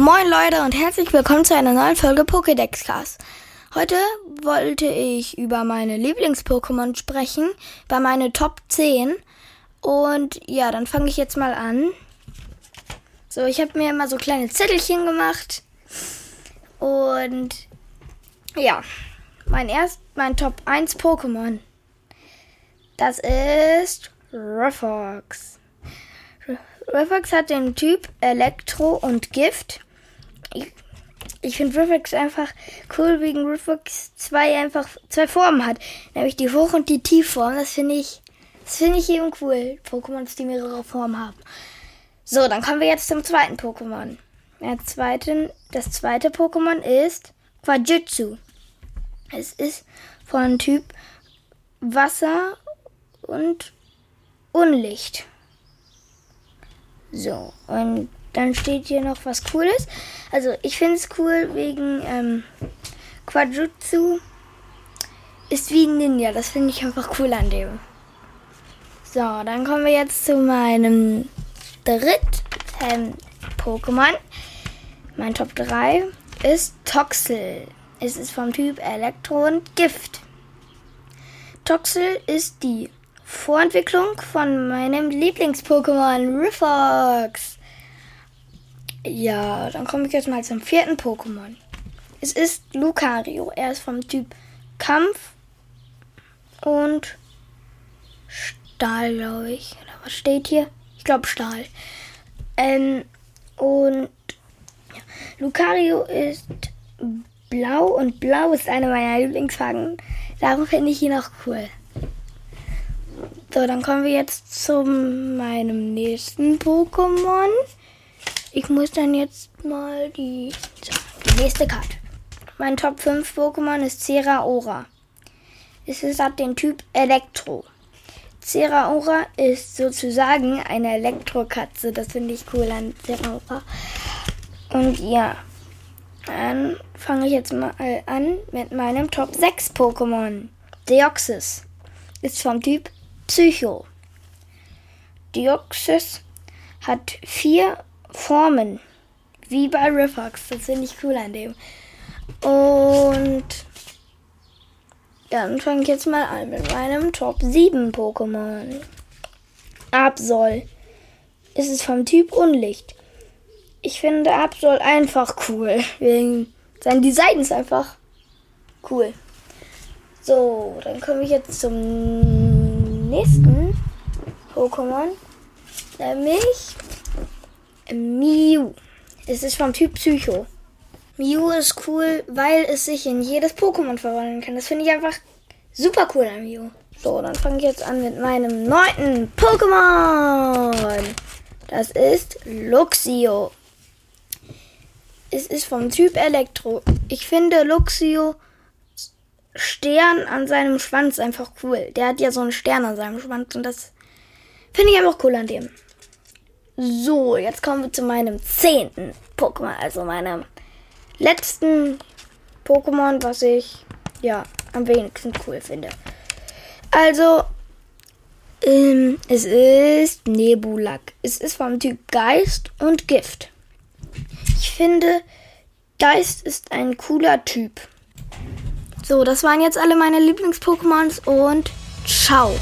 Moin Leute und herzlich willkommen zu einer neuen Folge Pokédex Cast. Heute wollte ich über meine Lieblings-Pokémon sprechen, bei meine Top 10. Und ja, dann fange ich jetzt mal an. So, ich habe mir immer so kleine Zettelchen gemacht. Und ja, mein erst mein Top 1 Pokémon. Das ist Ruffox. Ruffox hat den Typ Elektro und Gift ich, ich finde Riffix einfach cool, wegen Riffix zwei einfach zwei Formen hat. Nämlich die Hoch- und die Tiefform. Das finde ich, das finde ich eben cool. Pokémons, die mehrere Formen haben. So, dann kommen wir jetzt zum zweiten Pokémon. Der zweite, das zweite Pokémon ist Quajutsu. Es ist von Typ Wasser und Unlicht. So, und dann steht hier noch was Cooles. Also ich finde es cool wegen ähm, Quadrutsu ist wie ein Ninja. Das finde ich einfach cool an dem. So, dann kommen wir jetzt zu meinem dritten Pokémon. Mein Top 3 ist Toxel. Es ist vom Typ Elektro und Gift. Toxel ist die Vorentwicklung von meinem Lieblings-Pokémon Rifox. Ja, dann komme ich jetzt mal zum vierten Pokémon. Es ist Lucario. Er ist vom Typ Kampf und Stahl, glaube ich. Oder was steht hier? Ich glaube Stahl. Ähm, und ja, Lucario ist blau und blau ist eine meiner Lieblingsfarben. Darum finde ich ihn auch cool. So, dann kommen wir jetzt zu meinem nächsten Pokémon. Ich muss dann jetzt mal die, die nächste Karte. Mein Top 5 Pokémon ist Ceraora. Es ist ab dem Typ Elektro. Ceraora ist sozusagen eine Elektrokatze. Das finde ich cool an Ceraora. Und ja, dann fange ich jetzt mal an mit meinem Top 6 Pokémon. Deoxys ist vom Typ Psycho. Deoxys hat vier Formen. Wie bei Rifox. Das finde ich cool an dem. Und dann fange ich jetzt mal an mit meinem Top 7 Pokémon. Absol. Es ist vom Typ Unlicht. Ich finde Absol einfach cool. Wegen sein Design ist einfach cool. So, dann komme ich jetzt zum nächsten Pokémon. Nämlich Mew. Es ist vom Typ Psycho. Mew ist cool, weil es sich in jedes Pokémon verwandeln kann. Das finde ich einfach super cool an Mew. So, dann fange ich jetzt an mit meinem neunten Pokémon. Das ist Luxio. Es ist vom Typ Elektro. Ich finde Luxio Stern an seinem Schwanz einfach cool. Der hat ja so einen Stern an seinem Schwanz und das finde ich einfach cool an dem. So, jetzt kommen wir zu meinem zehnten Pokémon, also meinem letzten Pokémon, was ich ja am wenigsten cool finde. Also, ähm, es ist Nebulak. Es ist vom Typ Geist und Gift. Ich finde, Geist ist ein cooler Typ. So, das waren jetzt alle meine Lieblings-Pokémons und ciao.